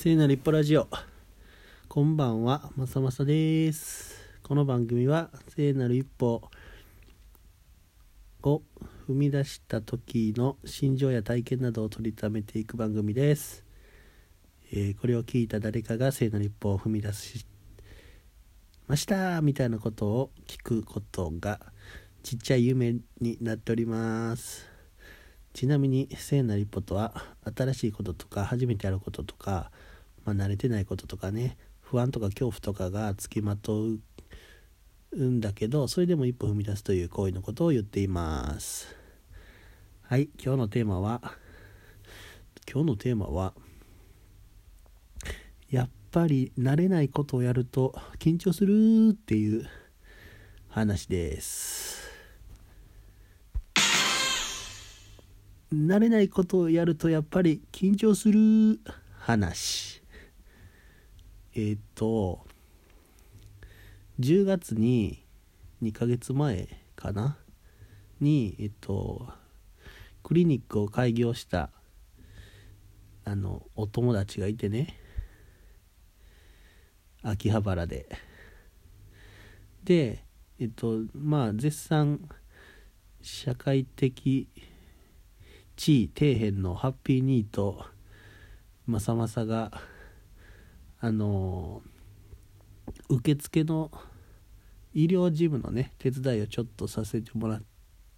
聖なる一歩ラジオ。こんばんはまさまさです。この番組は聖なる一歩を踏み出した時の心情や体験などを取りためていく番組です、えーこれを聞いた誰かが聖なる一歩を踏み出しましたみたいなことを聞くことがちっちゃい夢になっております。ちなみに聖なる一歩とは新しいこととか初めてやることとか、まあ、慣れてないこととかね不安とか恐怖とかがつきまとうんだけどそれでも一歩踏み出すという行為のことを言っています。はい今日のテーマは今日のテーマはやっぱり慣れないことをやると緊張するっていう話です。慣れないことをやるとやっぱり緊張する話。えーっ、と10月に2ヶ月前かな？にえっとクリニックを開業したあのお友達がいてね。秋葉原で。でえっとまあ絶賛社会的地位底辺のハッピーニートまさまさがあの受付の医療事務のね手伝いをちょっとさせてもらっ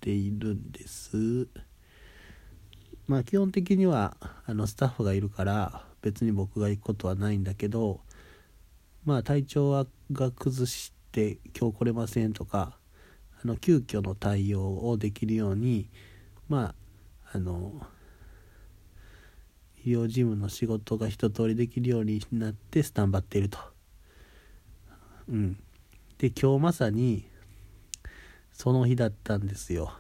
ているんです。まあ基本的にはあのスタッフがいるから別に僕が行くことはないんだけどまあ体調はが崩して今日来れませんとかあの急遽の対応をできるようにまああの医療事務の仕事が一通りできるようになってスタンバっていると。うん。で今日まさにその日だったんですよ。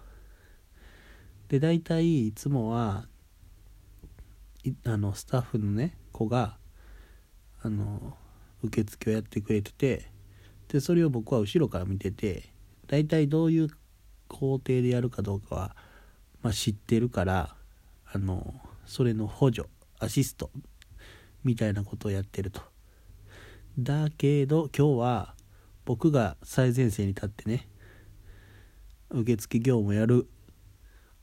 で大体いつもはあのスタッフのね子があの受付をやってくれててでそれを僕は後ろから見てて大体どういう工程でやるかどうかは、まあ、知ってるからあのそれの補助アシストみたいなことをやってると。だけど今日は僕が最前線に立ってね受付業務やる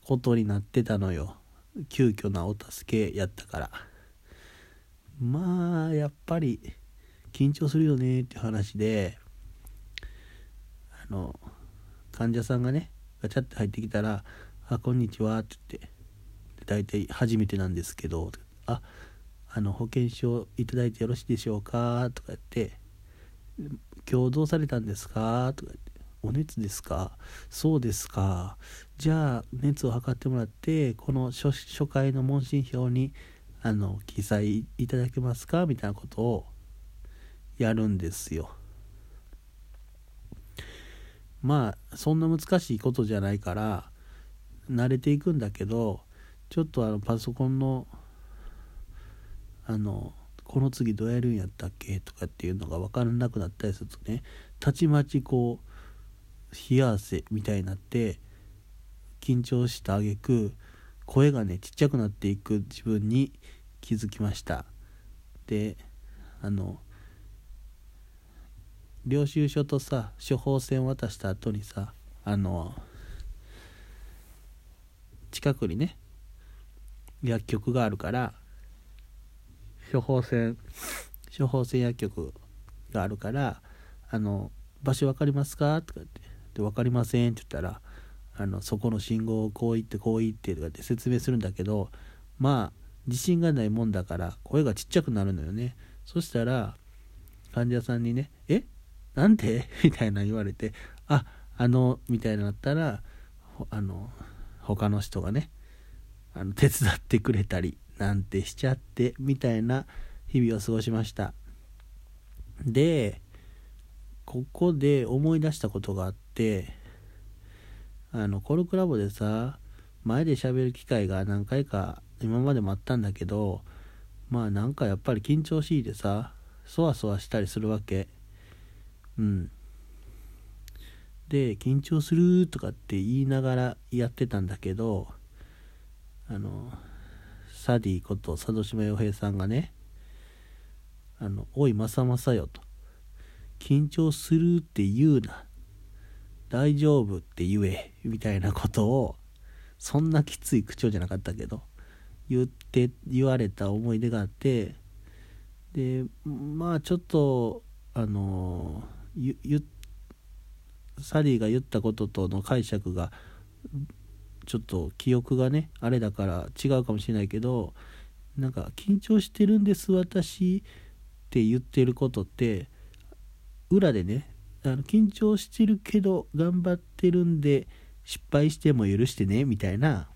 ことになってたのよ。急遽なお助けやったから。まあやっぱり緊張するよねって話であの患者さんがねガチャって入ってきたら「あこんにちは」って言って大体初めてなんですけど「ああの保険証いただいてよろしいでしょうか?」とか言って「今日どうされたんですか?」とか言って「お熱ですか？そうですかじゃあ熱を測ってもらってこの初初回の問診票にあの記載いただけますか?」みたいなことをやるんですよ。まあそんな難しいことじゃないから慣れていくんだけどちょっとあのパソコンのあのこの次どうやるんやったっけとかっていうのが分からなくなったりするとねたちまちこう冷や汗みたいになって緊張した挙句声がねちっちゃくなっていく自分に気づきました。であの領収書とさ処方箋渡した後にさあの近くにね薬局があるから処方箋処方箋薬局があるから「あの場所分かりますか?」とかって「で分かりません」って言ったらあのそこの信号をこう言ってこう言ってとかって説明するんだけどまあ自信がないもんだから声がちっちゃくなるのよねそしたら患者さんにね「え？なんて?」みたいな言われて「ああの」みたいになったらあの他の人がねあの手伝ってくれたりなんてしちゃってみたいな日々を過ごしました。でここで思い出したことがあってあのコルクラボでさ前で喋る機会が何回か今までもあったんだけどまあなんかやっぱり緊張しいでさそわそわしたりするわけ。うん。で緊張するとかって言いながらやってたんだけどあのサディこと佐渡島洋平さんがねあの、おい、まさまさよと。緊張するって言うな。大丈夫って言え。みたいなことを、そんなきつい口調じゃなかったけど、言って、言われた思い出があって、で、まあちょっと、あの、サリーが言ったこととの解釈が、ちょっと記憶がね、あれだから違うかもしれないけど、なんか、緊張してるんです、私。って言ってることって裏でねあの緊張してるけど頑張ってるんで失敗しても許してねみたいな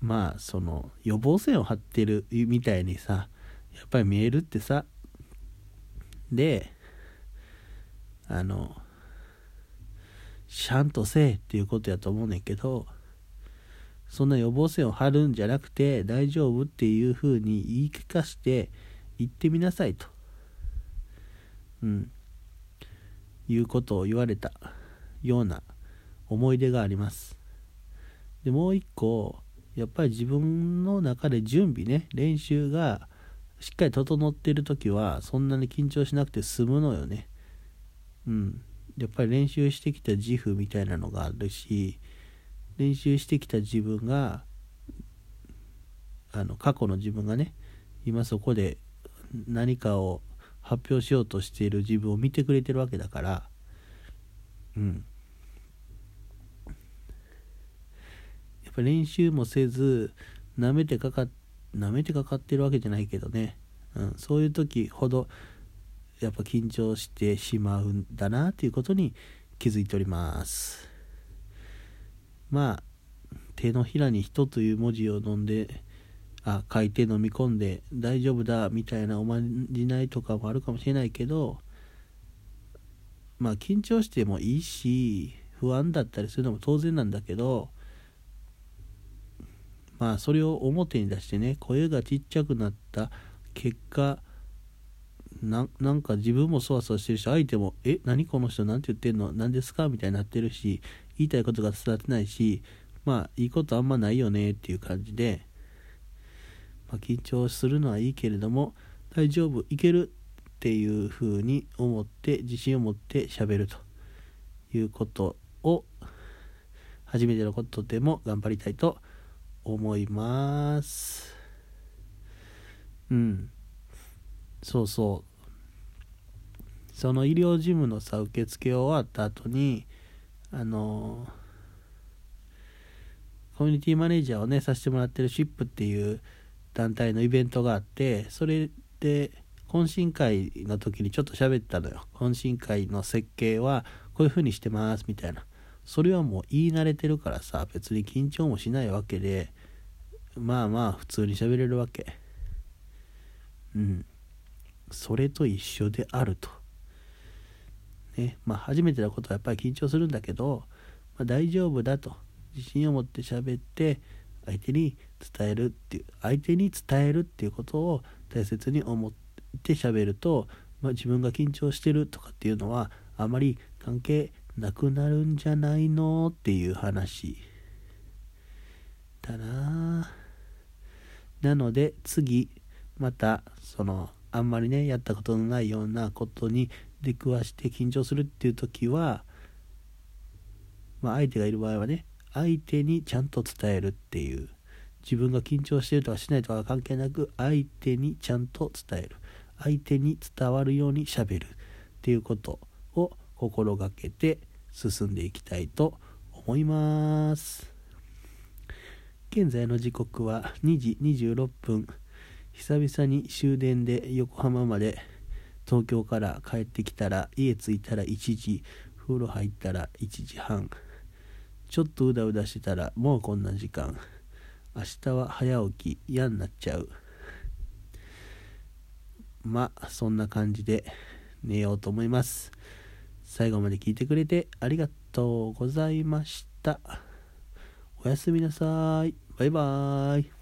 まあその予防線を張ってるみたいにさやっぱり見えるってさであのシャンとせえっていうことやと思うねんけどそんな予防線を張るんじゃなくて大丈夫っていう風に言い聞かして行ってみなさいと、うん、いうことを言われたような思い出があります。で、もう一個、やっぱり自分の中で準備ね、練習がしっかり整ってる時は、そんなに緊張しなくて済むのよね。うん。やっぱり練習してきた自負みたいなのがあるし、練習してきた自分が、あの、過去の自分がね、今そこで何かを発表しようとしている自分を見てくれてるわけだからうん。やっぱ練習もせずなめてかかなめてかかってるわけじゃないけどね、うん、そういう時ほどやっぱ緊張してしまうんだなっていうことに気づいております。まあ手のひらに「人」という文字を飲んであ書いて飲み込んで大丈夫だみたいなおまじないとかもあるかもしれないけどまあ緊張してもいいし不安だったりするのも当然なんだけどまあそれを表に出してね声がちっちゃくなった結果ななんか自分もそわそわしてるし相手も「え何この人何て言ってんの？何ですか?」みたいになってるし言いたいことが伝わってないしまあいいことあんまないよねっていう感じでまあ、緊張するのはいいけれども大丈夫？いける？っていうふうに思って自信を持ってしゃべるということを初めてのことでも頑張りたいと思います。うん。そうそう。その医療事務のさ受付終わった後にあのコミュニティマネージャーをねさせてもらってるシップっていう団体のイベントがあってそれで懇親会の時にちょっと喋ったのよ。懇親会の設計はこういう風にしてますみたいな。それはもう言い慣れてるからさ別に緊張もしないわけでまあまあ普通に喋れるわけ。うん。それと一緒であると。ね。まあ初めてのことはやっぱり緊張するんだけど、まあ、大丈夫だと。自信を持って喋って相手に伝えるっていう相手に伝えるっていうことを大切に思って喋ると、まあ、自分が緊張してるとかっていうのはあまり関係なくなるんじゃないのっていう話。だな。なので次またそのあんまりねやったことのないようなことに出くわして緊張するっていう時はまあ相手がいる場合はね相手にちゃんと伝えるっていう。自分が緊張してるとかしないとか関係なく相手にちゃんと伝える。相手に伝わるようにしゃべるっていうことを心がけて進んでいきたいと思います。現在の時刻は2時26分。久々に終電で横浜まで東京から帰ってきたら家着いたら1時風呂入ったら1時半。ちょっとうだうだしてたらもうこんな時間。明日は早起き嫌になっちゃう。まあそんな感じで寝ようと思います。最後まで聞いてくれてありがとうございました。おやすみなさい。バイバーイ。